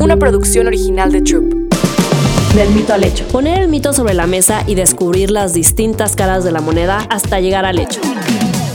una producción original de Troop. Del mito al hecho. Poner el mito sobre la mesa y descubrir las distintas caras de la moneda hasta llegar al hecho.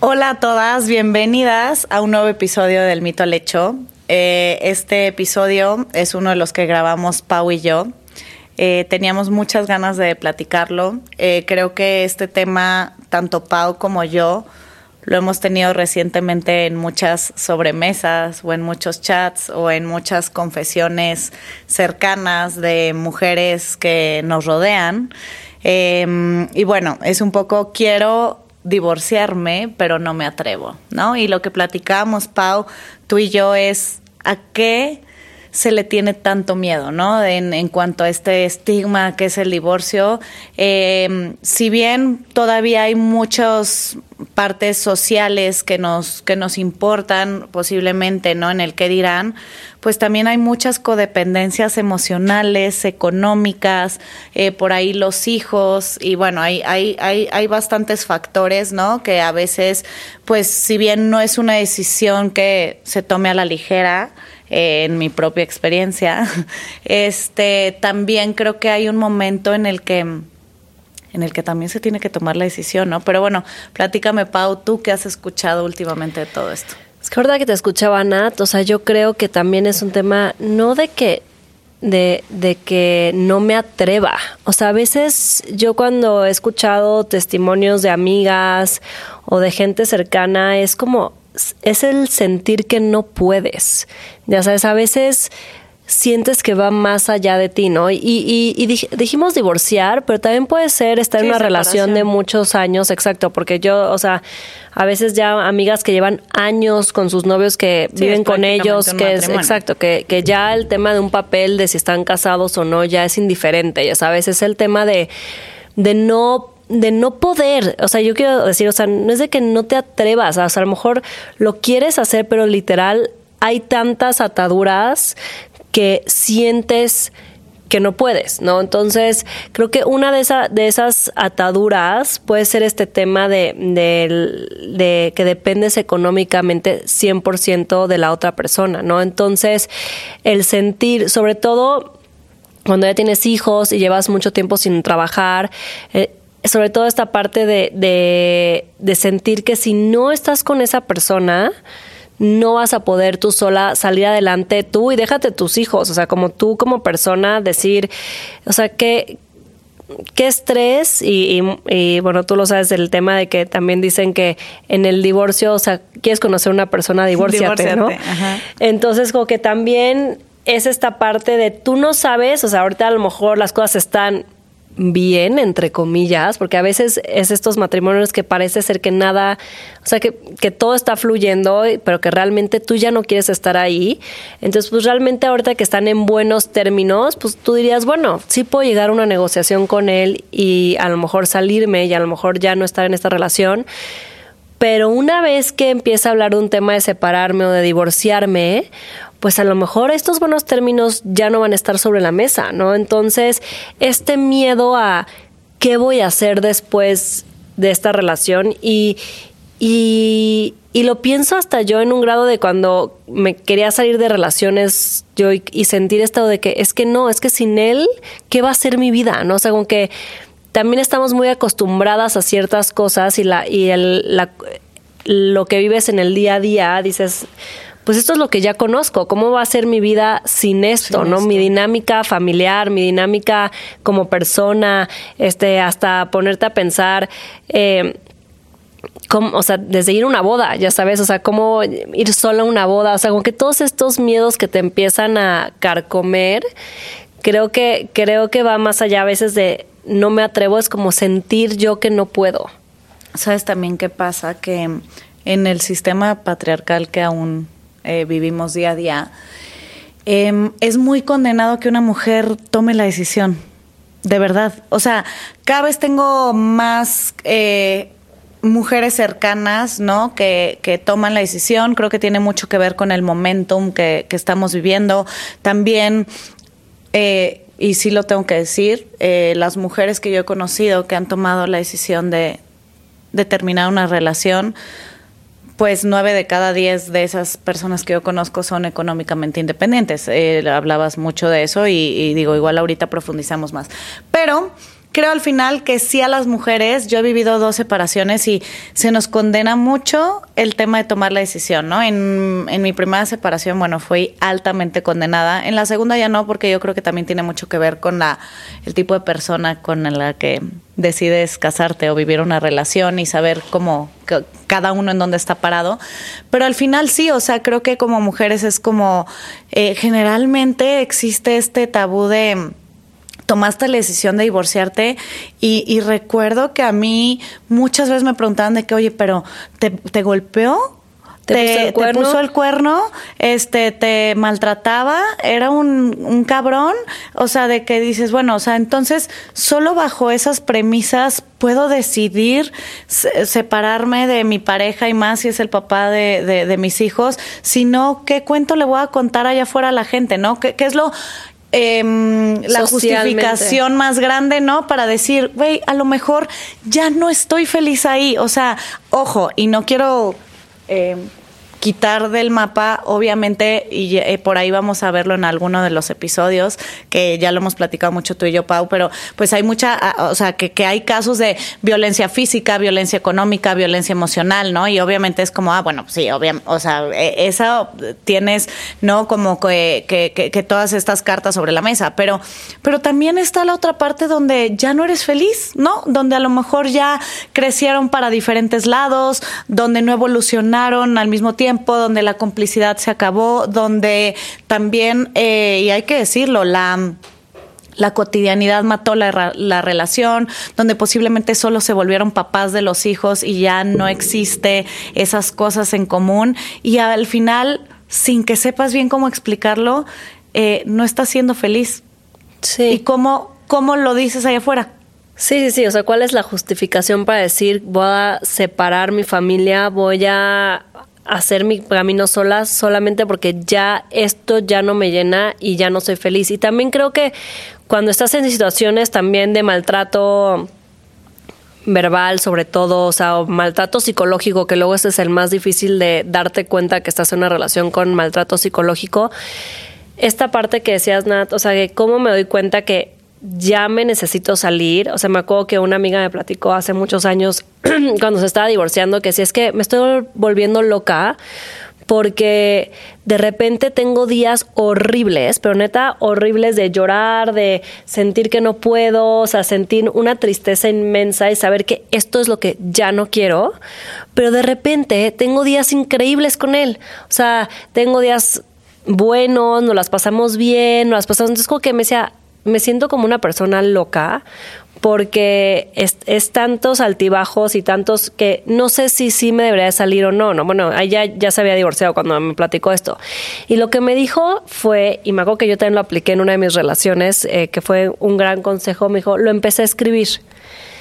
Hola a todas, bienvenidas a un nuevo episodio del Mito al Hecho. Eh, este episodio es uno de los que grabamos Pau y yo. Eh, teníamos muchas ganas de platicarlo. Eh, creo que este tema, tanto Pau como yo, lo hemos tenido recientemente en muchas sobremesas o en muchos chats o en muchas confesiones cercanas de mujeres que nos rodean. Y bueno, es un poco, quiero divorciarme, pero no me atrevo, ¿no? Y lo que platicábamos, Pau, tú y yo, es a qué se le tiene tanto miedo, ¿no? En, en cuanto a este estigma que es el divorcio. Eh, si bien todavía hay muchas partes sociales que nos, que nos importan posiblemente, ¿no? En el que dirán, pues también hay muchas codependencias emocionales, económicas, eh, por ahí los hijos, y bueno, hay, hay, hay, hay bastantes factores, ¿no? Que a veces, pues si bien no es una decisión que se tome a la ligera, en mi propia experiencia, este, también creo que hay un momento en el que en el que también se tiene que tomar la decisión, ¿no? Pero bueno, platícame, Pau, tú qué has escuchado últimamente de todo esto. Es que verdad que te escuchaba Nat, o sea, yo creo que también es un tema, no de que de, de, que no me atreva. O sea, a veces yo cuando he escuchado testimonios de amigas o de gente cercana, es como, es el sentir que no puedes. Ya sabes, a veces sientes que va más allá de ti, ¿no? Y, y, y dij, dijimos divorciar, pero también puede ser estar sí, en una relación de muchos años, exacto, porque yo, o sea, a veces ya amigas que llevan años con sus novios que sí, viven con ellos, que es exacto, que, que ya el tema de un papel de si están casados o no ya es indiferente, ya sabes, es el tema de, de no de no poder, o sea, yo quiero decir, o sea, no es de que no te atrevas, o sea, a lo mejor lo quieres hacer, pero literal hay tantas ataduras que sientes que no puedes, ¿no? Entonces, creo que una de, esa, de esas ataduras puede ser este tema de, de, de que dependes económicamente 100% de la otra persona, ¿no? Entonces, el sentir, sobre todo cuando ya tienes hijos y llevas mucho tiempo sin trabajar, eh, sobre todo esta parte de, de, de sentir que si no estás con esa persona, no vas a poder tú sola salir adelante tú y déjate tus hijos, o sea, como tú como persona decir, o sea, que qué estrés y, y, y, bueno, tú lo sabes del tema de que también dicen que en el divorcio, o sea, quieres conocer a una persona, divórciate, ¿no? Ajá. Entonces, como que también es esta parte de tú no sabes, o sea, ahorita a lo mejor las cosas están bien, entre comillas, porque a veces es estos matrimonios que parece ser que nada, o sea, que, que, todo está fluyendo, pero que realmente tú ya no quieres estar ahí. Entonces, pues realmente ahorita que están en buenos términos, pues tú dirías, bueno, sí puedo llegar a una negociación con él y a lo mejor salirme y a lo mejor ya no estar en esta relación. Pero una vez que empieza a hablar de un tema de separarme o de divorciarme, pues a lo mejor estos buenos términos ya no van a estar sobre la mesa, ¿no? Entonces, este miedo a qué voy a hacer después de esta relación y, y, y, lo pienso hasta yo en un grado de cuando me quería salir de relaciones yo y, sentir esto de que es que no, es que sin él, ¿qué va a ser mi vida? ¿No? O sea, como que también estamos muy acostumbradas a ciertas cosas y, la, y el, lo que vives en el día a día, dices, pues esto es lo que ya conozco, cómo va a ser mi vida sin esto, sin ¿no? Esto. Mi dinámica familiar, mi dinámica como persona, este, hasta ponerte a pensar, eh, Cómo, o sea, desde ir a una boda, ya sabes, o sea, cómo ir solo a una boda, o sea, como que todos estos miedos que te empiezan a carcomer, creo que, creo que va más allá a veces de no me atrevo, es como sentir yo que no puedo. ¿Sabes también qué pasa? Que en el sistema patriarcal que aún eh, vivimos día a día, eh, es muy condenado que una mujer tome la decisión. de verdad. O sea, cada vez tengo más eh, mujeres cercanas, ¿no? Que, que, toman la decisión. Creo que tiene mucho que ver con el momentum que, que estamos viviendo. También, eh, y sí lo tengo que decir, las mujeres que yo he conocido que han tomado la decisión de, de terminar una relación, pues nueve de cada diez de esas personas que yo conozco son económicamente independientes. Eh, hablabas mucho de eso y, y, digo, igual ahorita profundizamos más. Pero creo al final que sí a las mujeres, yo he vivido dos separaciones y se nos condena mucho el tema de tomar la decisión, ¿no? En, en mi primera separación, bueno, fui altamente condenada. En la segunda ya no, porque yo creo que también tiene mucho que ver con la, el tipo de persona con la que decides casarte o vivir una relación y saber cómo cada uno en dónde está parado. Pero al final sí, o sea, creo que como mujeres es como eh, generalmente existe este tabú de tomaste la decisión de divorciarte y, y, recuerdo que a mí muchas veces me preguntaban de que, oye, pero ¿te, te golpeó? ¿Te, te, puso el cuerno? te puso el cuerno, este, te maltrataba, era un, un, cabrón, o sea, de que dices, bueno, o sea, entonces solo bajo esas premisas puedo decidir separarme de mi pareja y más si es el papá de, de, de mis hijos, sino qué cuento le voy a contar allá afuera a la gente, ¿no? ¿Qué, qué es lo eh, la justificación más grande, ¿no? Para decir, güey, a lo mejor ya no estoy feliz ahí. O sea, ojo, y no quiero eh, quitar del mapa, obviamente, y eh, por ahí vamos a verlo en alguno de los episodios, que ya lo hemos platicado mucho tú y yo, Pau, pero pues hay mucha, o sea, que, que hay casos de violencia física, violencia económica, violencia emocional, ¿no? Y obviamente es como, ah, bueno, sí, obviamente, o sea, eso tienes, ¿no? Como que, que, que, todas estas cartas sobre la mesa, pero, pero también está la otra parte donde ya no eres feliz, ¿no? Donde a lo mejor ya crecieron para diferentes lados, donde no evolucionaron al mismo tiempo tiempo, donde la complicidad se acabó, donde también, eh, y hay que decirlo, la la cotidianidad mató la, la, relación, donde posiblemente solo se volvieron papás de los hijos y ya no existe esas cosas en común. Y al final, sin que sepas bien cómo explicarlo, eh, no estás siendo feliz. Sí. ¿Y cómo, cómo lo dices allá afuera? Sí, sí, sí. O sea, ¿cuál es la justificación para decir voy a separar mi familia, voy a hacer mi camino sola solamente porque ya esto ya no me llena y ya no soy feliz. Y también creo que cuando estás en situaciones también de maltrato verbal sobre todo, o sea, o maltrato psicológico, que luego ese es el más difícil de darte cuenta que estás en una relación con maltrato psicológico. Esta parte que decías, Nat, o sea, que cómo me doy cuenta que ya me necesito salir. O sea, me acuerdo que una amiga me platicó hace muchos años, cuando se estaba divorciando, que si es que me estoy volviendo loca porque de repente tengo días horribles, pero neta horribles de llorar, de sentir que no puedo, o sea, sentir una tristeza inmensa y saber que esto es lo que ya no quiero, pero de repente tengo días increíbles con él, o sea, tengo días buenos, nos las pasamos bien, nos las pasamos, entonces como que me decía, me siento como una persona loca porque es, es, tantos altibajos y tantos que no sé si sí me debería salir o no. no bueno, ella ya se había divorciado cuando me platicó esto. Y lo que me dijo fue, y me acuerdo que yo también lo apliqué en una de mis relaciones, eh, que fue un gran consejo, me dijo, lo empecé a escribir.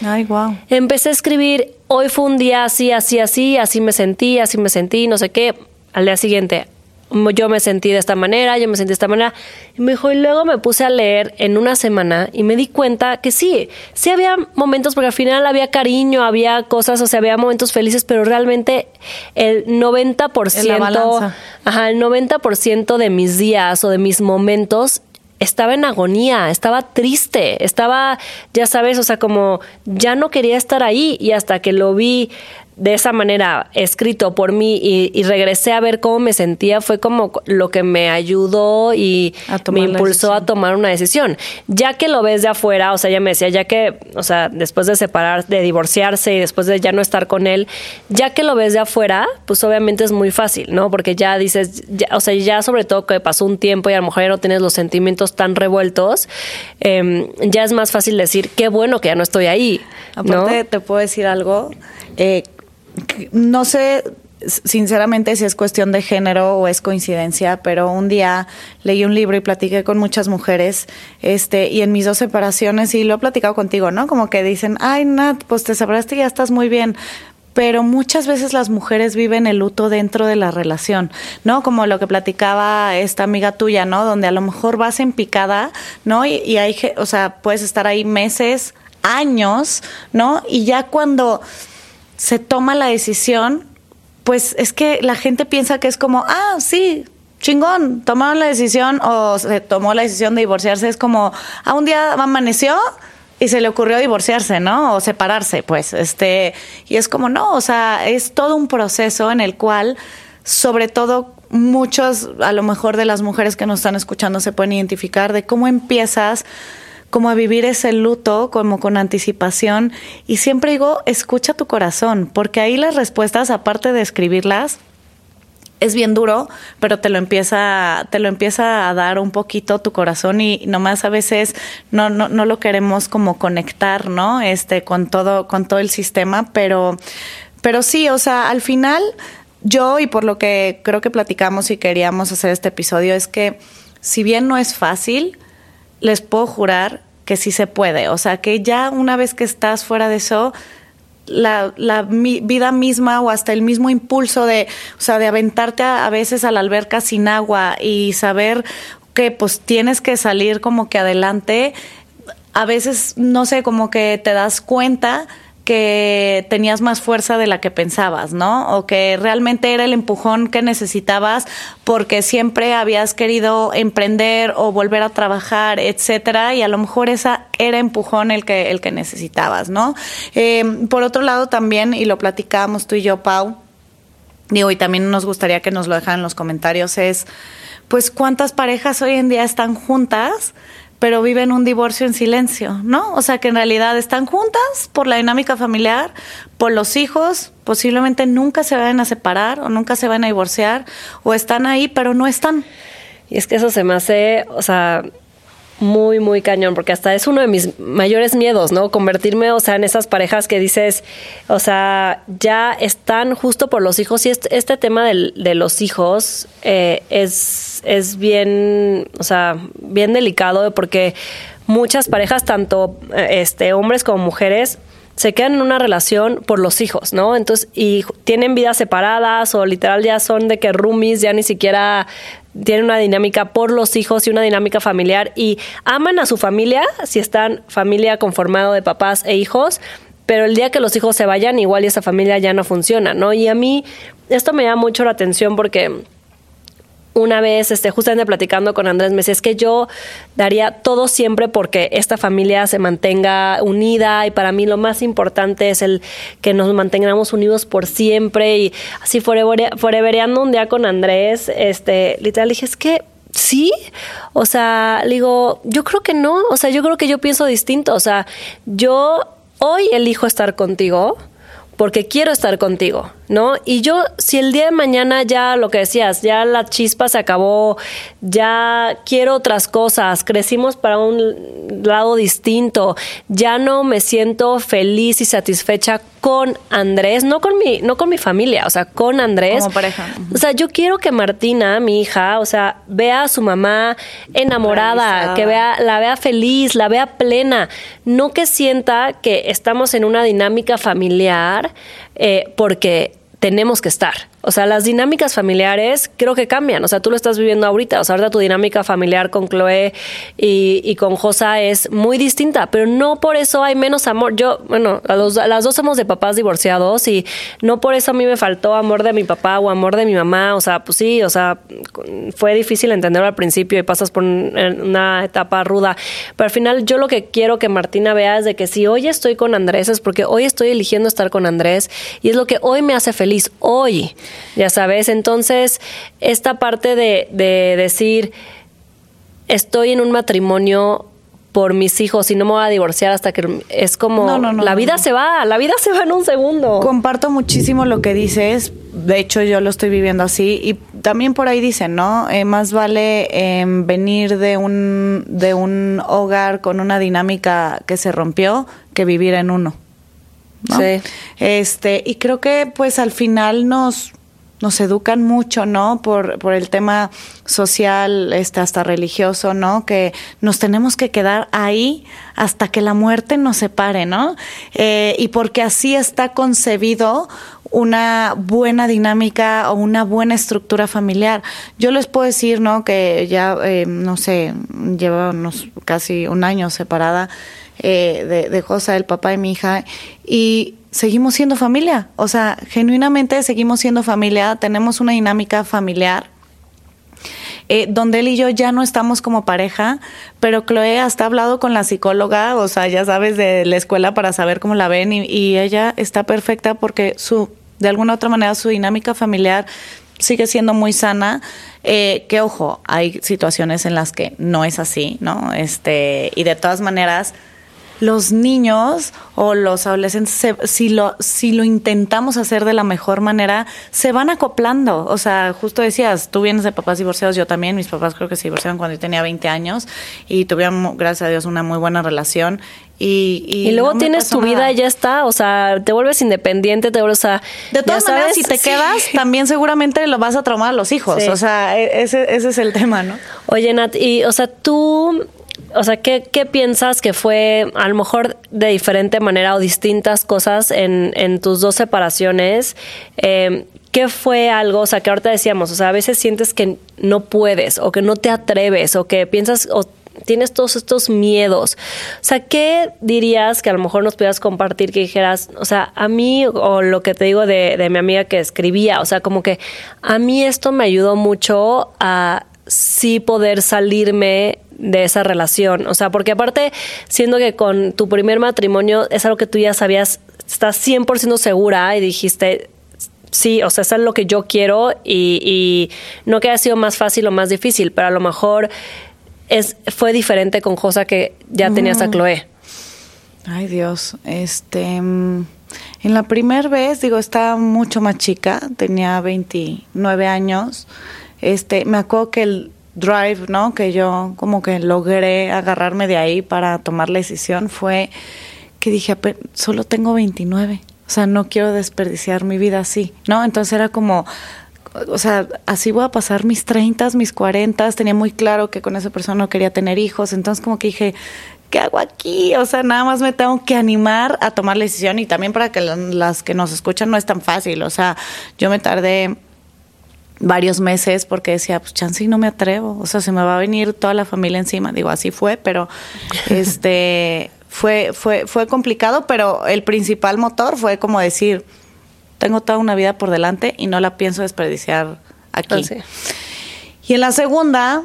Ay, wow. Empecé a escribir, hoy fue un día así, así, así, así me sentí, así me sentí, no sé qué. Al día siguiente, yo me sentí de esta manera, yo me sentí de esta manera. Y me dijo, y luego me puse a leer en una semana y me di cuenta que sí, sí había momentos, porque al final había cariño, había cosas, o sea, había momentos felices, pero realmente el 90%, ajá, el 90% de mis días o de mis momentos estaba en agonía, estaba triste, estaba, ya sabes, o sea, como ya no quería estar ahí y hasta que lo vi de esa manera escrito por mí y, y, regresé a ver cómo me sentía fue como lo que me ayudó y me impulsó a tomar una decisión. Ya que lo ves de afuera, o sea, ella me decía, ya que, o sea, después de separar, de divorciarse y después de ya no estar con él, ya que lo ves de afuera, pues obviamente es muy fácil, ¿no? Porque ya dices, ya, o sea, ya sobre todo que pasó un tiempo y a lo mejor ya no tienes los sentimientos tan revueltos, eh, ya es más fácil decir, qué bueno que ya no estoy ahí. Aparte, ¿no? te puedo decir algo. Eh, no sé sinceramente si es cuestión de género o es coincidencia, pero un día leí un libro y platiqué con muchas mujeres, este, y en mis dos separaciones, y lo he platicado contigo, ¿no? Como que dicen, ay, Nat, pues te separaste y ya estás muy bien. Pero muchas veces las mujeres viven el luto dentro de la relación, ¿no? Como lo que platicaba esta amiga tuya, ¿no? Donde a lo mejor vas en picada, ¿no? Y, y hay, o sea, puedes estar ahí meses, años, ¿no? Y ya cuando se toma la decisión, pues es que la gente piensa que es como, ah, sí, chingón, tomaron la decisión o se tomó la decisión de divorciarse. Es como, ah, un día amaneció y se le ocurrió divorciarse, ¿no? O separarse, pues, este, y es como, no, o sea, es todo un proceso en el cual, sobre todo, muchos, a lo mejor de las mujeres que nos están escuchando se pueden identificar de cómo empiezas como a vivir ese luto como con anticipación y siempre digo, escucha tu corazón, porque ahí las respuestas, aparte de escribirlas, es bien duro, pero te lo empieza, te lo empieza a dar un poquito tu corazón y nomás a veces no, no, no lo queremos como conectar, ¿no? Este, con todo, con todo el sistema, pero, pero sí, o sea, al final, yo, y por lo que creo que platicamos y queríamos hacer este episodio, es que si bien no es fácil, les puedo jurar que sí se puede. O sea, que ya una vez que estás fuera de eso, la, la vida misma o hasta el mismo impulso de, o sea, de aventarte a, a, veces a la alberca sin agua y saber que pues tienes que salir como que adelante, a veces, no sé, como que te das cuenta que tenías más fuerza de la que pensabas, ¿no? O que realmente era el empujón que necesitabas porque siempre habías querido emprender o volver a trabajar, etcétera, y a lo mejor esa era empujón el que el que necesitabas, ¿no? Eh, por otro lado también y lo platicábamos tú y yo, Pau, digo y también nos gustaría que nos lo dejaran en los comentarios es, pues cuántas parejas hoy en día están juntas pero viven un divorcio en silencio, ¿no? O sea, que en realidad están juntas por la dinámica familiar, por los hijos, posiblemente nunca se vayan a separar o nunca se van a divorciar, o están ahí, pero no están. Y es que eso se me hace, o sea, muy, muy cañón, porque hasta es uno de mis mayores miedos, ¿no? Convertirme, o sea, en esas parejas que dices, o sea, ya están justo por los hijos y este, este tema del, de los hijos eh, es, es bien, o sea, bien delicado porque muchas parejas, tanto este, hombres como mujeres, se quedan en una relación por los hijos, ¿no? Entonces, y tienen vidas separadas o literal ya son de que roomies ya ni siquiera tienen una dinámica por los hijos y una dinámica familiar y aman a su familia si están familia conformado de papás e hijos, pero el día que los hijos se vayan igual esa familia ya no funciona, ¿no? Y a mí esto me llama mucho la atención porque una vez, este, justamente platicando con Andrés, me decía, es que yo daría todo siempre porque esta familia se mantenga unida y para mí lo más importante es el que nos mantengamos unidos por siempre y así forevereando un día con Andrés, este, literal dije, es que sí, o sea, digo, yo creo que no, o sea, yo creo que yo pienso distinto, o sea, yo hoy elijo estar contigo porque quiero estar contigo, ¿no? Y yo, si el día de mañana ya lo que decías, ya la chispa se acabó, ya quiero otras cosas, crecimos para un lado distinto, ya no me siento feliz y satisfecha con Andrés, no con mi, no con mi familia, o sea, con Andrés. Como pareja. O sea, yo quiero que Martina, mi hija, o sea, vea a su mamá enamorada, que vea, la vea feliz, la vea plena, no que sienta que estamos en una dinámica familiar eh, porque tenemos que estar. O sea, las dinámicas familiares creo que cambian. O sea, tú lo estás viviendo ahorita. O sea, ahorita tu dinámica familiar con Chloe y, con Josa es muy distinta, pero no por eso hay menos amor. Yo, bueno, las dos somos de papás divorciados y no por eso a mí me faltó amor de mi papá o amor de mi mamá. O sea, pues sí, o sea, fue difícil entenderlo al principio y pasas por una etapa ruda. Pero al final yo lo que quiero que Martina vea es de que si hoy estoy con Andrés es porque hoy estoy eligiendo estar con Andrés y es lo que hoy me hace feliz. Hoy ya sabes. Entonces, esta parte de, de decir, estoy en un matrimonio por mis hijos y no me voy a divorciar hasta que es como no, no, no, la vida se va, la vida se va en un segundo. Comparto muchísimo lo que dices, de hecho yo lo estoy viviendo así y también por ahí dicen, ¿no? Eh, más vale eh, venir de un de un hogar con una dinámica que se rompió que vivir en uno. Sí. Este, y creo que pues al final nos nos educan mucho, ¿no? Por, por el tema social, este, hasta religioso, ¿no? Que nos tenemos que quedar ahí hasta que la muerte nos separe, ¿no? Eh, y porque así está concebido una buena dinámica o una buena estructura familiar. Yo les puedo decir, ¿no? Que ya, eh, no sé, llevamos casi un año separada eh, de, de Josa, el papá de mi hija, y seguimos siendo familia. O sea, genuinamente seguimos siendo familia, tenemos una dinámica familiar. Eh, donde él y yo ya no estamos como pareja, pero Chloe hasta ha hablado con la psicóloga, o sea, ya sabes, de la escuela para saber cómo la ven y, y ella está perfecta porque su, de alguna otra manera, su dinámica familiar sigue siendo muy sana. Eh, que ojo, hay situaciones en las que no es así, ¿no? Este, y de todas maneras, los niños o los adolescentes, si, lo, si lo intentamos hacer de la mejor manera, se van acoplando. O sea, justo decías, tú vienes de papás divorciados, yo también, mis papás creo que se divorciaron cuando yo tenía 20 años y tuvieron, gracias a Dios, una muy buena relación. Y, y, luego tienes tu vida y ya está, o sea, te vuelves independiente, te vuelves a... De todas maneras, si te quedas, también seguramente lo vas a traumar a los hijos, o sea, e, ese, ese es el tema, ¿no? Oye, Nat, y, o sea, tú o sea, ¿qué, ¿qué, piensas que fue a lo mejor de diferente manera o distintas cosas en, en tus dos separaciones? Eh, ¿Qué fue algo, o sea, que ahorita decíamos, o sea, a veces sientes que no puedes o que no te atreves o que piensas o tienes todos estos miedos. O sea, ¿qué dirías que a lo mejor nos pudieras compartir que dijeras, o sea, a mí o lo que te digo de, de mi amiga que escribía, o sea, como que a mí esto me ayudó mucho a sí poder salirme de esa relación. O sea, porque aparte, siendo que con tu primer matrimonio es algo que tú ya sabías, estás 100% segura y dijiste, sí, o sea, eso es lo que yo quiero y, y, no que haya sido más fácil o más difícil, pero a lo mejor es, fue diferente con Josa que ya tenías a Chloe. Ay Dios, este, en la primera vez, digo, estaba mucho más chica, tenía 29 años, este, me acuerdo que el drive, ¿no? Que yo como que logré agarrarme de ahí para tomar la decisión fue que dije, solo tengo 29, o sea, no quiero desperdiciar mi vida así, ¿no? Entonces era como, o sea, así voy a pasar mis 30, mis 40, tenía muy claro que con esa persona no quería tener hijos, entonces como que dije, ¿qué hago aquí? O sea, nada más me tengo que animar a tomar la decisión y también para que las que nos escuchan no es tan fácil, o sea, yo me tardé varios meses porque decía, pues chance y no me atrevo, o sea, se me va a venir toda la familia encima. Digo, así fue, pero este fue fue fue complicado, pero el principal motor fue como decir, tengo toda una vida por delante y no la pienso desperdiciar aquí. Oh, sí. Y en la segunda,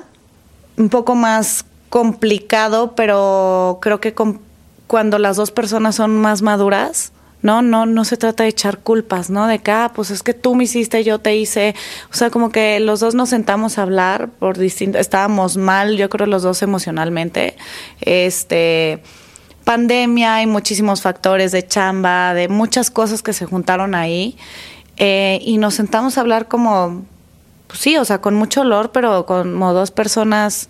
un poco más complicado, pero creo que con, cuando las dos personas son más maduras, no, no, no se trata de echar culpas, ¿no? De que, ah, pues es que tú me hiciste, yo te hice. O sea, como que los dos nos sentamos a hablar por distinto, estábamos mal, yo creo los dos emocionalmente. Este, pandemia y muchísimos factores de chamba, de muchas cosas que se juntaron ahí. Eh, y nos sentamos a hablar como, pues sí, o sea, con mucho olor, pero como dos personas,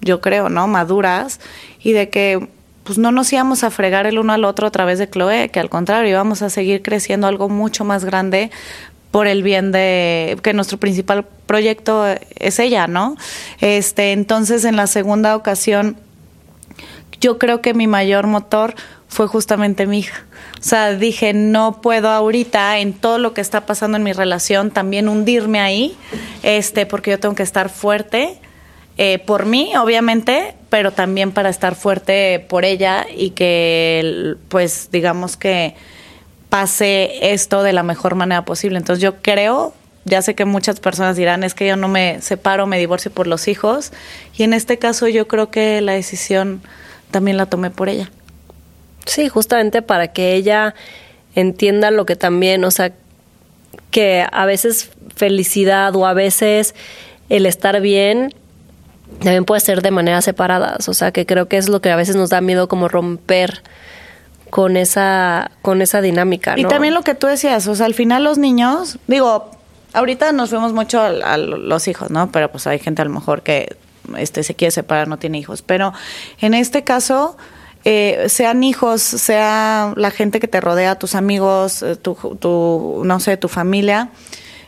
yo creo, ¿no? Maduras. Y de que pues no nos íbamos a fregar el uno al otro a través de Chloe, que al contrario, íbamos a seguir creciendo algo mucho más grande por el bien de que nuestro principal proyecto es ella, ¿no? Este, entonces en la segunda ocasión yo creo que mi mayor motor fue justamente mi hija. O sea, dije, no puedo ahorita en todo lo que está pasando en mi relación también hundirme ahí, este, porque yo tengo que estar fuerte eh, por mí, obviamente, pero también para estar fuerte por ella y que, pues, digamos que pase esto de la mejor manera posible. Entonces yo creo, ya sé que muchas personas dirán, es que yo no me separo, me divorcio por los hijos, y en este caso yo creo que la decisión también la tomé por ella. Sí, justamente para que ella entienda lo que también, o sea, que a veces felicidad o a veces el estar bien también puede ser de maneras separadas, o sea, que creo que es lo que a veces nos da miedo como romper con esa con esa dinámica, ¿no? Y también lo que tú decías, o sea, al final los niños, digo, ahorita nos vemos mucho a, a los hijos, ¿no? Pero pues hay gente a lo mejor que este se quiere separar, no tiene hijos, pero en este caso eh, sean hijos, sea la gente que te rodea, tus amigos, eh, tu, tu no sé, tu familia,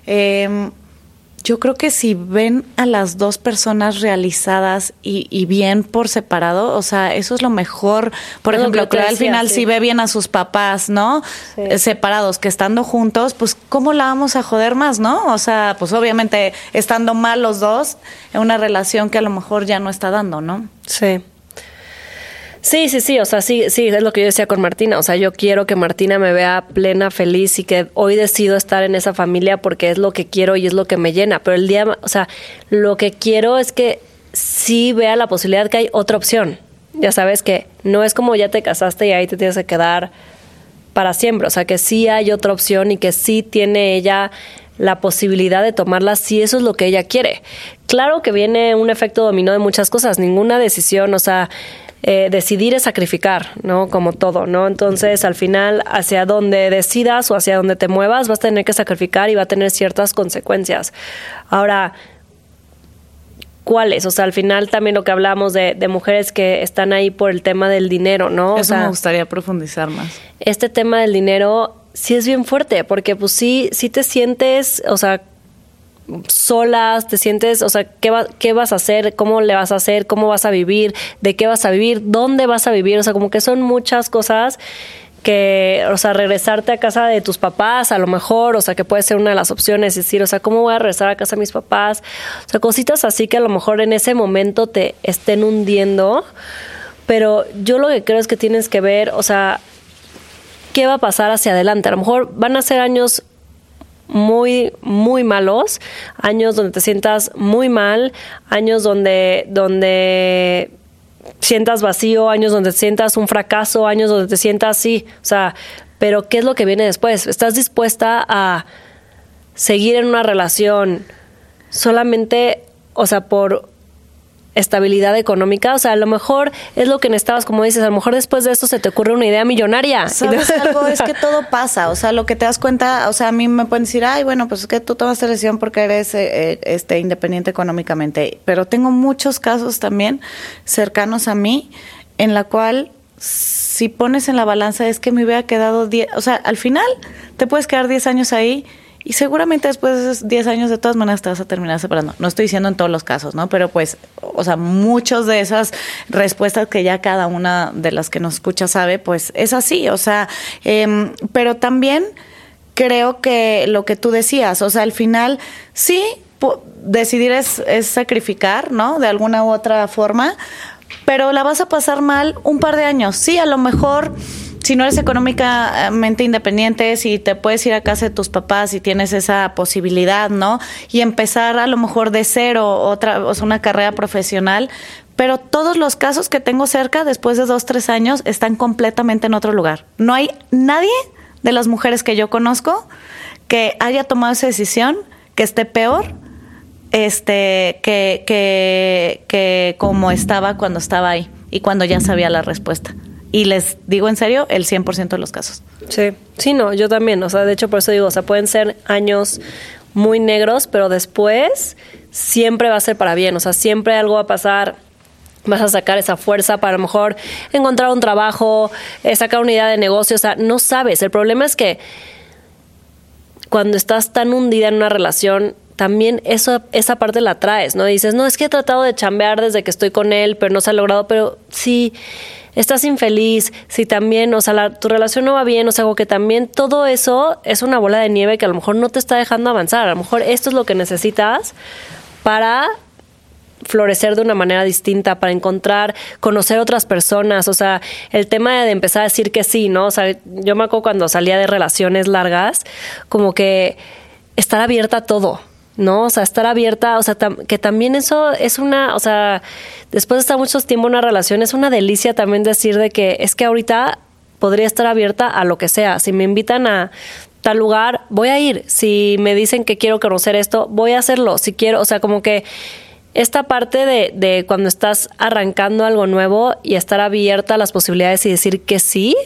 em, yo creo que si ven a las dos personas realizadas y, bien por separado, o sea, eso es lo mejor. Por ejemplo, que al final si ve bien a sus papás, ¿no? Eh, separados, que estando juntos, pues ¿cómo la vamos a joder más, no? O sea, pues obviamente estando mal los dos en una relación que a lo mejor ya no está dando, ¿no? Sí. Sí, sí, sí, o sea, sí, sí, es lo que yo decía con Martina, o sea, yo quiero que Martina me vea plena, feliz y que hoy decido estar en esa familia porque es lo que quiero y es lo que me llena, pero el día, o sea, lo que quiero es que sí vea la posibilidad que hay otra opción. Ya sabes que no es como ya te casaste y ahí te tienes que quedar para siempre, o sea, que sí hay otra opción y que sí tiene ella la posibilidad de tomarla si eso es lo que ella quiere. Claro que viene un efecto dominó de muchas cosas, ninguna decisión, o sea, eh, decidir es sacrificar, ¿no? Como todo, ¿no? Entonces, al final, hacia donde decidas o hacia donde te muevas, vas a tener que sacrificar y va a tener ciertas consecuencias. Ahora, ¿cuáles? O sea, al final también lo que hablamos de, mujeres que están ahí por el tema del dinero, ¿no? Eso me gustaría profundizar más. Este tema del dinero sí es bien fuerte, porque pues sí, sí te sientes, o sea, solas, te sientes, o sea, ¿qué, ¿qué vas a hacer? ¿Cómo le vas a hacer? ¿Cómo vas a vivir? ¿De qué vas a vivir? ¿Dónde vas a vivir? O sea, como que son muchas cosas que, o sea, regresarte a casa de tus papás, a lo mejor, o sea, que puede ser una de las opciones, es decir, o sea, ¿cómo voy a regresar a casa de mis papás? O sea, cositas así que a lo mejor en ese momento te estén hundiendo, pero yo lo que creo es que tienes que ver, o sea, qué va a pasar hacia adelante. A lo mejor van a ser años muy, muy malos, años donde te sientas muy mal, años donde, donde sientas vacío, años donde te sientas un fracaso, años donde te sientas así, o sea, pero ¿qué es lo que viene después? ¿Estás dispuesta a seguir en una relación solamente, o sea, por estabilidad económica. O sea, a lo mejor es lo que necesitabas, como dices, a lo mejor después de esto se te ocurre una idea millonaria. ¿Sabes algo? Es que todo pasa. O sea, lo que te das cuenta, o sea, a mí me pueden decir, ay, bueno, pues es que tú tomaste la decisión porque eres eh, eh, este, independiente económicamente. Pero tengo muchos casos también cercanos a mí en la cual si pones en la balanza es que me hubiera quedado 10, o sea, al final te puedes quedar 10 años ahí y seguramente después de esos 10 años, de todas maneras, te vas a terminar separando. No estoy diciendo en todos los casos, ¿no? Pero pues, o sea, muchas de esas respuestas que ya cada una de las que nos escucha sabe, pues es así. O sea, em, pero también creo que lo que tú decías, o sea, al final, sí, decidir es, es sacrificar, ¿no? De alguna u otra forma, pero la vas a pasar mal un par de años. Sí, a lo mejor si no eres económicamente independiente, si te puedes ir a casa de tus papás y tienes esa posibilidad, ¿no? Y empezar a lo mejor de cero otra, o sea, una carrera profesional, pero todos los casos que tengo cerca después de dos, tres años están completamente en otro lugar. No hay nadie de las mujeres que yo conozco que haya tomado esa decisión, que esté peor este, que, que, que como estaba cuando estaba ahí y cuando ya sabía la respuesta. Y les digo en serio, el 100% de los casos. Sí, sí, no, yo también. O sea, de hecho, por eso digo, o sea, pueden ser años muy negros, pero después siempre va a ser para bien. O sea, siempre algo va a pasar vas a sacar esa fuerza para a lo mejor encontrar un trabajo, eh, sacar una idea de negocio, o sea, no sabes. El problema es que cuando estás tan hundida en una relación, también eso, esa parte la traes, ¿no? dices, no, es que he tratado de chambear desde que estoy con él, pero no se ha logrado, pero sí estás infeliz, si también, o sea, tu relación no va bien, o sea, que también todo eso es una bola de nieve que a lo mejor no te está dejando avanzar. A lo mejor esto es lo que necesitas para florecer de una manera distinta, para encontrar, conocer otras personas, o sea, el tema de empezar a decir que sí, ¿no? O sea, yo me acuerdo cuando salía de relaciones largas, como que estar abierta a todo, ¿no? O sea, estar abierta, o sea, que también eso es una, o sea, después de estar mucho tiempo en una relación, es una delicia también decir de que es que ahorita podría estar abierta a lo que sea. Si me invitan a tal lugar, voy a ir. Si me dicen que quiero conocer esto, voy a hacerlo. Si quiero, o sea, como que esta parte de, de cuando estás arrancando algo nuevo y estar abierta a las posibilidades y decir que sí,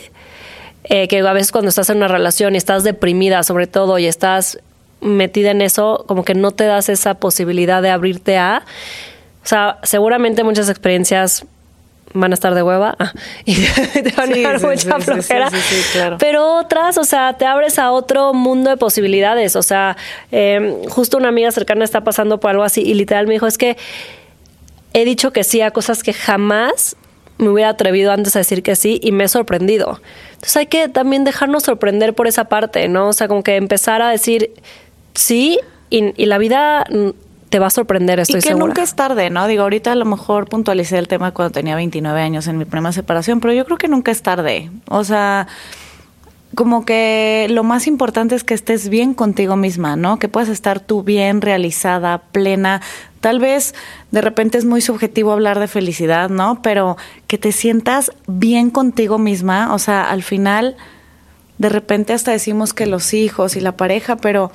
eh, que a veces cuando estás en una relación y estás deprimida sobre todo y estás metida en eso, como que no te das esa posibilidad de abrirte a... O sea, seguramente muchas experiencias van a estar de hueva ah, y te van a dar mucha flojera. Pero otras, o sea, te abres a otro mundo de posibilidades. O sea, em, justo una amiga cercana está pasando por algo así y literal me dijo, es que he dicho que sí a cosas que jamás me hubiera atrevido antes a decir que sí y me he sorprendido. Entonces hay que también dejarnos sorprender por esa parte, ¿no? O sea, como que empezar a decir sí y, y la vida te va a sorprender, estoy Y que nunca es tarde, ¿no? Digo, ahorita a lo mejor puntualicé el tema cuando tenía 29 años en mi primera separación, pero yo creo que nunca es tarde. O sea, como que lo más importante es que estés bien contigo misma, ¿no? Que puedas estar tú bien, realizada, plena. Tal vez de repente es muy subjetivo hablar de felicidad, ¿no? Pero que te sientas bien contigo misma, o sea, al final de repente hasta decimos que los hijos y la pareja, pero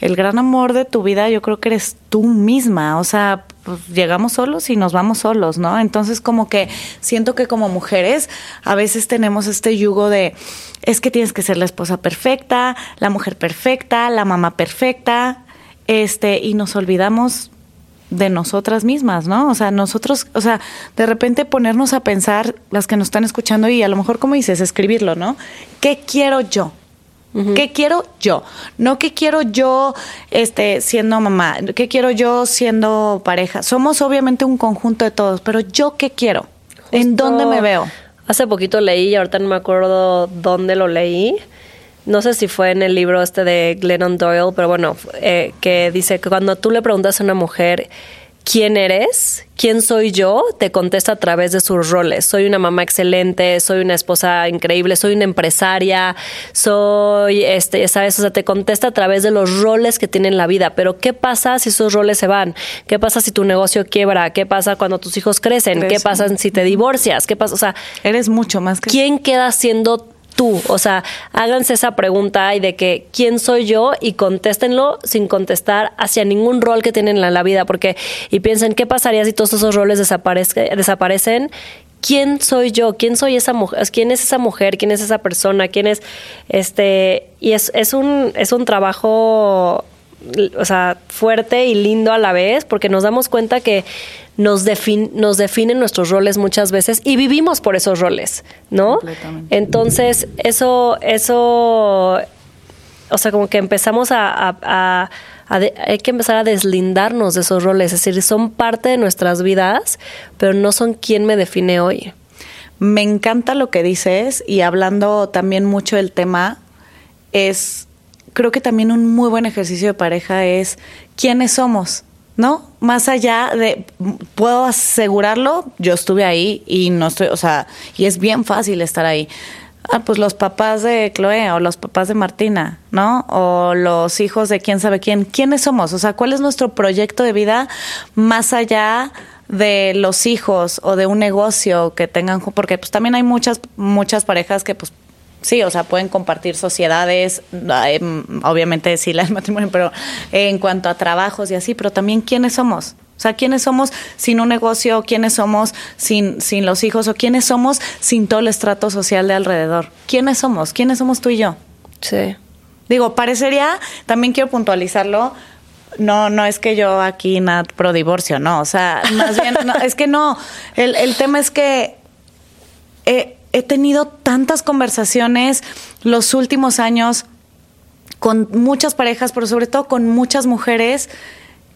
el gran amor de tu vida yo creo que eres tú misma, o sea, pues llegamos solos y nos vamos solos, ¿no? Entonces como que siento que como mujeres a veces tenemos este yugo de es que tienes que ser la esposa perfecta, la mujer perfecta, la mamá perfecta, este y nos olvidamos de nosotras mismas, ¿no? O sea, nosotros, o sea, de repente ponernos a pensar las que nos están escuchando y a lo mejor como dices, escribirlo, ¿no? ¿Qué quiero yo? ¿Qué quiero yo? No qué quiero yo este, siendo mamá, qué quiero yo siendo pareja. Somos obviamente un conjunto de todos, pero yo qué quiero? ¿En dónde me veo? Hace poquito leí, y ahorita no me acuerdo dónde lo leí. No sé si fue en el libro este de Glennon Doyle, pero bueno, eh, que dice que cuando tú le preguntas a una mujer quién eres, quién soy yo, te contesta a través de sus roles. Soy una mamá excelente, soy una esposa increíble, soy una empresaria, soy, este, sabes, o sea, te contesta a través de los roles que tiene en la vida. Pero ¿qué pasa si esos roles se van? ¿Qué pasa si tu negocio quiebra? ¿Qué pasa cuando tus hijos crecen? ¿Qué pasa si te divorcias? ¿Qué pasa? O sea, eres mucho más que ¿Quién queda siendo tú? O sea, háganse esa pregunta y de que quién soy yo y contéstenlo sin contestar hacia ningún rol que tienen en la vida, porque y piensen qué pasaría si todos esos roles desaparecen. ¿Quién soy yo? ¿Quién soy esa mujer? ¿Quién es esa mujer? ¿Quién es esa persona? ¿Quién es este? Y es, es un es un trabajo o sea, fuerte y lindo a la vez, porque nos damos cuenta que nos, nos definen nuestros roles muchas veces y vivimos por esos roles, ¿no? Entonces, eso, eso, o sea, como que empezamos a, hay que empezar a deslindarnos de esos roles, es decir, son parte de nuestras vidas, pero no son quien me define hoy. Me encanta lo que dices y hablando también mucho del tema, es, creo que también un muy buen ejercicio de pareja es quiénes somos. ¿no? Más allá de, puedo asegurarlo, yo estuve ahí y no estoy, o sea, y es bien fácil estar ahí. Ah, pues los papás de Chloe o los papás de Martina, ¿no? O los hijos de quién sabe quién. ¿Quiénes somos? O sea, ¿cuál es nuestro proyecto de vida más allá de los hijos o de un negocio que tengan? Porque pues también hay muchas, muchas parejas que pues Sí, o sea, pueden compartir sociedades, em, obviamente sí, la matrimonio, pero en cuanto a trabajos y así, pero también quiénes somos. O sea, quiénes somos sin un negocio, quiénes somos sin, sin los hijos o quiénes somos sin todo el estrato social de alrededor. ¿Quiénes somos? ¿Quiénes somos tú y yo? Sí. Digo, parecería, también quiero puntualizarlo, no, no es que yo aquí nada pro divorcio, no, o sea, más bien, es que no, el, el tema es que eh, he tenido tantas conversaciones los últimos años con muchas parejas, pero sobre todo con muchas mujeres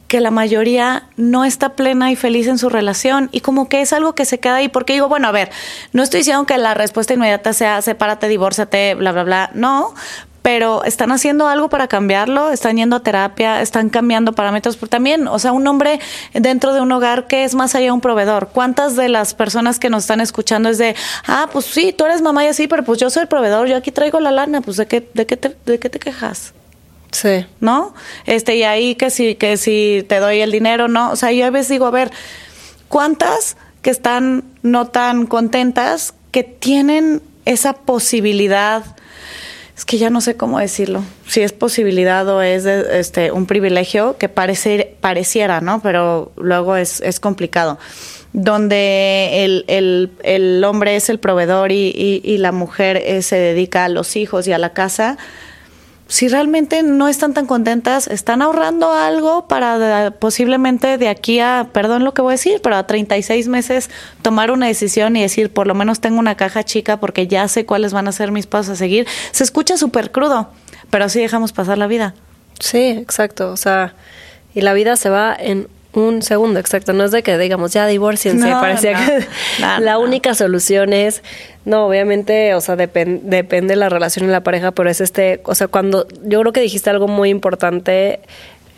que la mayoría no está plena y feliz en su relación y como que es algo que se queda ahí porque digo, bueno, a ver, no estoy diciendo que la respuesta inmediata sea sepárate, divórciate, bla, bla, bla, no, pero están haciendo algo para cambiarlo, están yendo a terapia, están cambiando parámetros, pero también, o sea, un hombre dentro de un hogar que es más allá de un proveedor. ¿Cuántas de las personas que nos están escuchando es de, ah, pues sí, tú eres mamá y así, pero pues yo soy el proveedor, yo aquí traigo la lana, pues de qué, de qué te, de qué te quejas? Sí. ¿No? Este, y ahí que si, que si te doy el dinero, no. O sea, yo a veces digo, a ver, ¿cuántas que están no tan contentas que tienen esa posibilidad es que ya no sé cómo decirlo, si es posibilidad o es este, un privilegio que parece, pareciera, ¿no? Pero luego es, es complicado. Donde el, el, el, hombre es el proveedor y, y, la mujer se dedica a los hijos y a la casa, si realmente no están tan contentas, están ahorrando algo para posiblemente de aquí a, perdón lo que voy a decir, pero a 36 meses tomar una decisión y decir, por lo menos tengo una caja chica porque ya sé cuáles van a ser mis pasos a seguir. Se escucha súper crudo, pero así dejamos pasar la vida. Sí, exacto. O sea, y la vida se va en un segundo, exacto. No es de que digamos, ya divorciense. Parecía que la única solución es, no, obviamente, o sea, depende de la relación en la pareja, pero es este, o sea, cuando yo creo que dijiste algo muy importante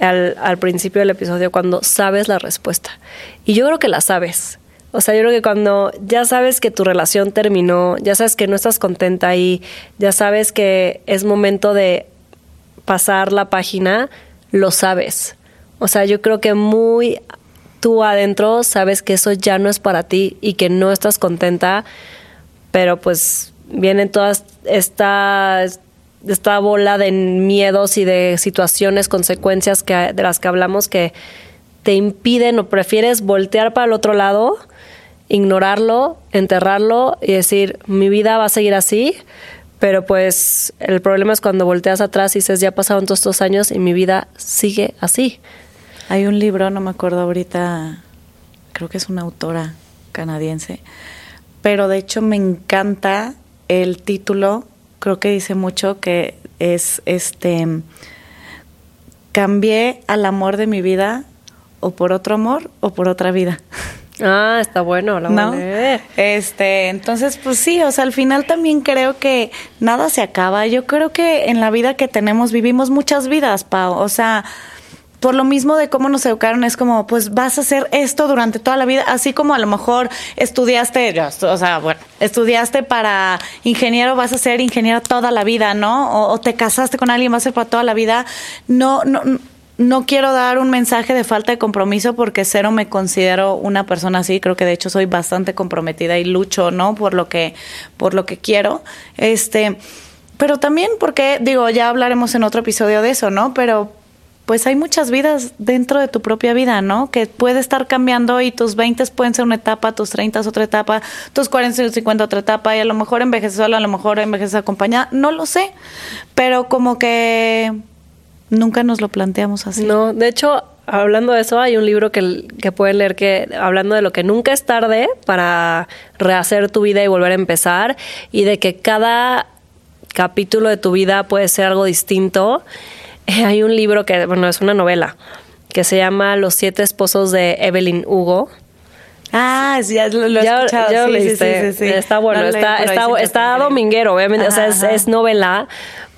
al, al principio del episodio, cuando sabes la respuesta. Y yo creo que la sabes. O sea, yo creo que cuando ya sabes que tu relación terminó, ya sabes que no estás contenta ahí, ya sabes que es momento de pasar la página, lo sabes. O sea, yo creo que muy tú adentro sabes que eso ya no es para ti y que no estás contenta, pero pues vienen todas esta, esta bola de miedos y de situaciones, consecuencias que, de las que hablamos que te impiden o prefieres voltear para el otro lado, ignorarlo, enterrarlo y decir, mi vida va a seguir así, pero pues el problema es cuando volteas atrás y dices, ya pasaron todos estos años y mi vida sigue así. Hay un libro, no me acuerdo ahorita, creo que es una autora canadiense, pero de hecho me encanta el título, creo que dice mucho que es este cambié al amor de mi vida o por otro amor o por otra vida. Ah, está bueno, la ¿No? Este, entonces, pues sí, o sea, al final también creo que nada se acaba. Yo creo que en la vida que tenemos vivimos muchas vidas, Pau. O sea, por lo mismo de cómo nos educaron, es como, pues vas a hacer esto durante toda la vida, así como a lo mejor estudiaste, o sea, bueno, estudiaste para ingeniero, vas a ser ingeniero toda la vida, ¿no? O, te casaste con alguien, vas a ser para toda la vida. No, no, no quiero dar un mensaje de falta de compromiso porque cero me considero una persona así, creo que de hecho soy bastante comprometida y lucho, ¿no? Por lo que, por lo que quiero. Este, pero también porque, digo, ya hablaremos en otro episodio de eso, ¿no? Pero pues hay muchas vidas dentro de tu propia vida, ¿no? Que puede estar cambiando y tus 20 pueden ser una etapa, tus 30 es otra etapa, tus 40 y 50 otra etapa y a lo mejor envejeces sola, a lo mejor envejeces acompañada, no lo sé, pero como que nunca nos lo planteamos así. No, de hecho, hablando de eso, hay un libro que, que pueden leer que hablando de lo que nunca es tarde para rehacer tu vida y volver a empezar y de que cada capítulo de tu vida puede ser algo distinto hay un libro que, bueno, es una novela, que se llama Los siete esposos de Evelyn Hugo. Ah, sí, ya lo, he escuchado. Ya sí, sí, sí, Está bueno, está, está, está dominguero, obviamente, o sea, es, es, novela,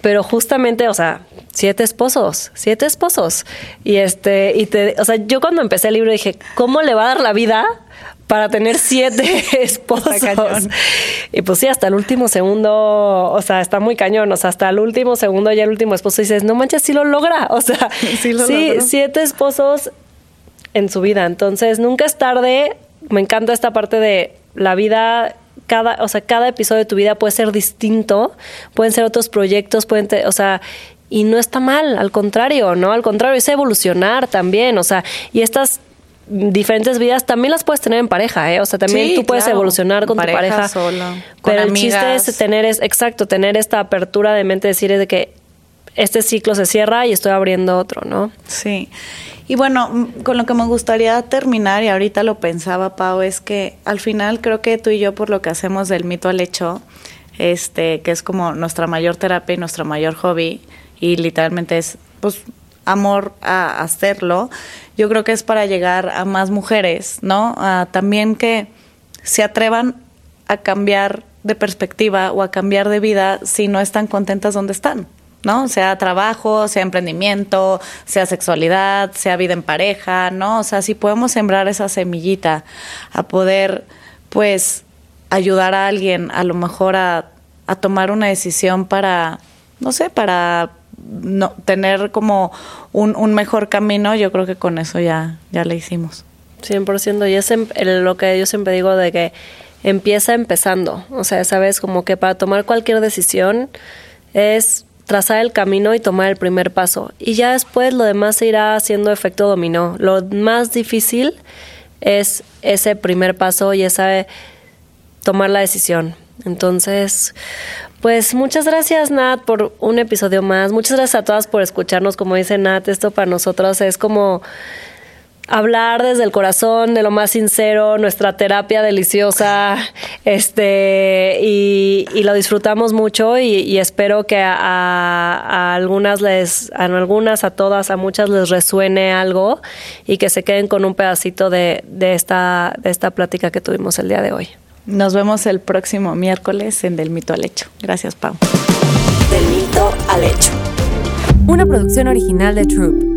pero justamente, o sea, siete esposos, siete esposos. Y este, y te, o sea, yo cuando empecé el libro dije, ¿cómo le va a dar la vida para tener siete esposos. Y pues sí, hasta el último segundo, o sea, está muy cañón, o sea, hasta el último segundo ya el último esposo dices, no manches, sí lo logra, o sea, sí, siete esposos en su vida. Entonces, nunca es tarde. Me encanta esta parte de la vida cada, o sea, cada episodio de tu vida puede ser distinto, pueden ser otros proyectos, pueden, o sea, y no está mal, al contrario, ¿no? Al contrario, es evolucionar también, o sea, y estas diferentes vidas también las puedes tener en pareja, ¿eh? O sea, también tú puedes evolucionar con tu pareja. pero el chiste es tener, es, exacto, tener esta apertura de mente, decir es de que este ciclo se cierra y estoy abriendo otro, ¿no? Sí. Y bueno, con lo que me gustaría terminar, y ahorita lo pensaba, Pau, es que al final creo que tú y yo, por lo que hacemos del mito al hecho, este, que es como nuestra mayor terapia y nuestro mayor hobby, y literalmente es, pues, amor a hacerlo, yo creo que es para llegar a más mujeres, ¿no? también que se atrevan a cambiar de perspectiva o a cambiar de vida si no están contentas donde están, ¿no? Sea trabajo, sea emprendimiento, sea sexualidad, sea vida en pareja, ¿no? O sea, si podemos sembrar esa semillita a poder, pues, ayudar a alguien a lo mejor a, a tomar una decisión para, no sé, para no, tener como un, un, mejor camino, yo creo que con eso ya, ya le hicimos. 100%, y es em, lo que yo siempre digo de que empieza empezando, o sea, sabes, como que para tomar cualquier decisión es trazar el camino y tomar el primer paso, y ya después lo demás se irá haciendo efecto dominó. Lo más difícil es ese primer paso y esa tomar la decisión. Entonces, pues muchas gracias Nat por un episodio más. Muchas gracias a todas por escucharnos. Como dice Nat, esto para nosotros es como hablar desde el corazón, de lo más sincero, nuestra terapia deliciosa, este, y, lo disfrutamos mucho y, espero que a, algunas les, a algunas, a todas, a muchas les resuene algo y que se queden con un pedacito de, de esta, de esta plática que tuvimos el día de hoy. Nos vemos el próximo miércoles en Del Mito al Hecho. Gracias, Pau. Del Mito al Hecho. Una producción original de Troop.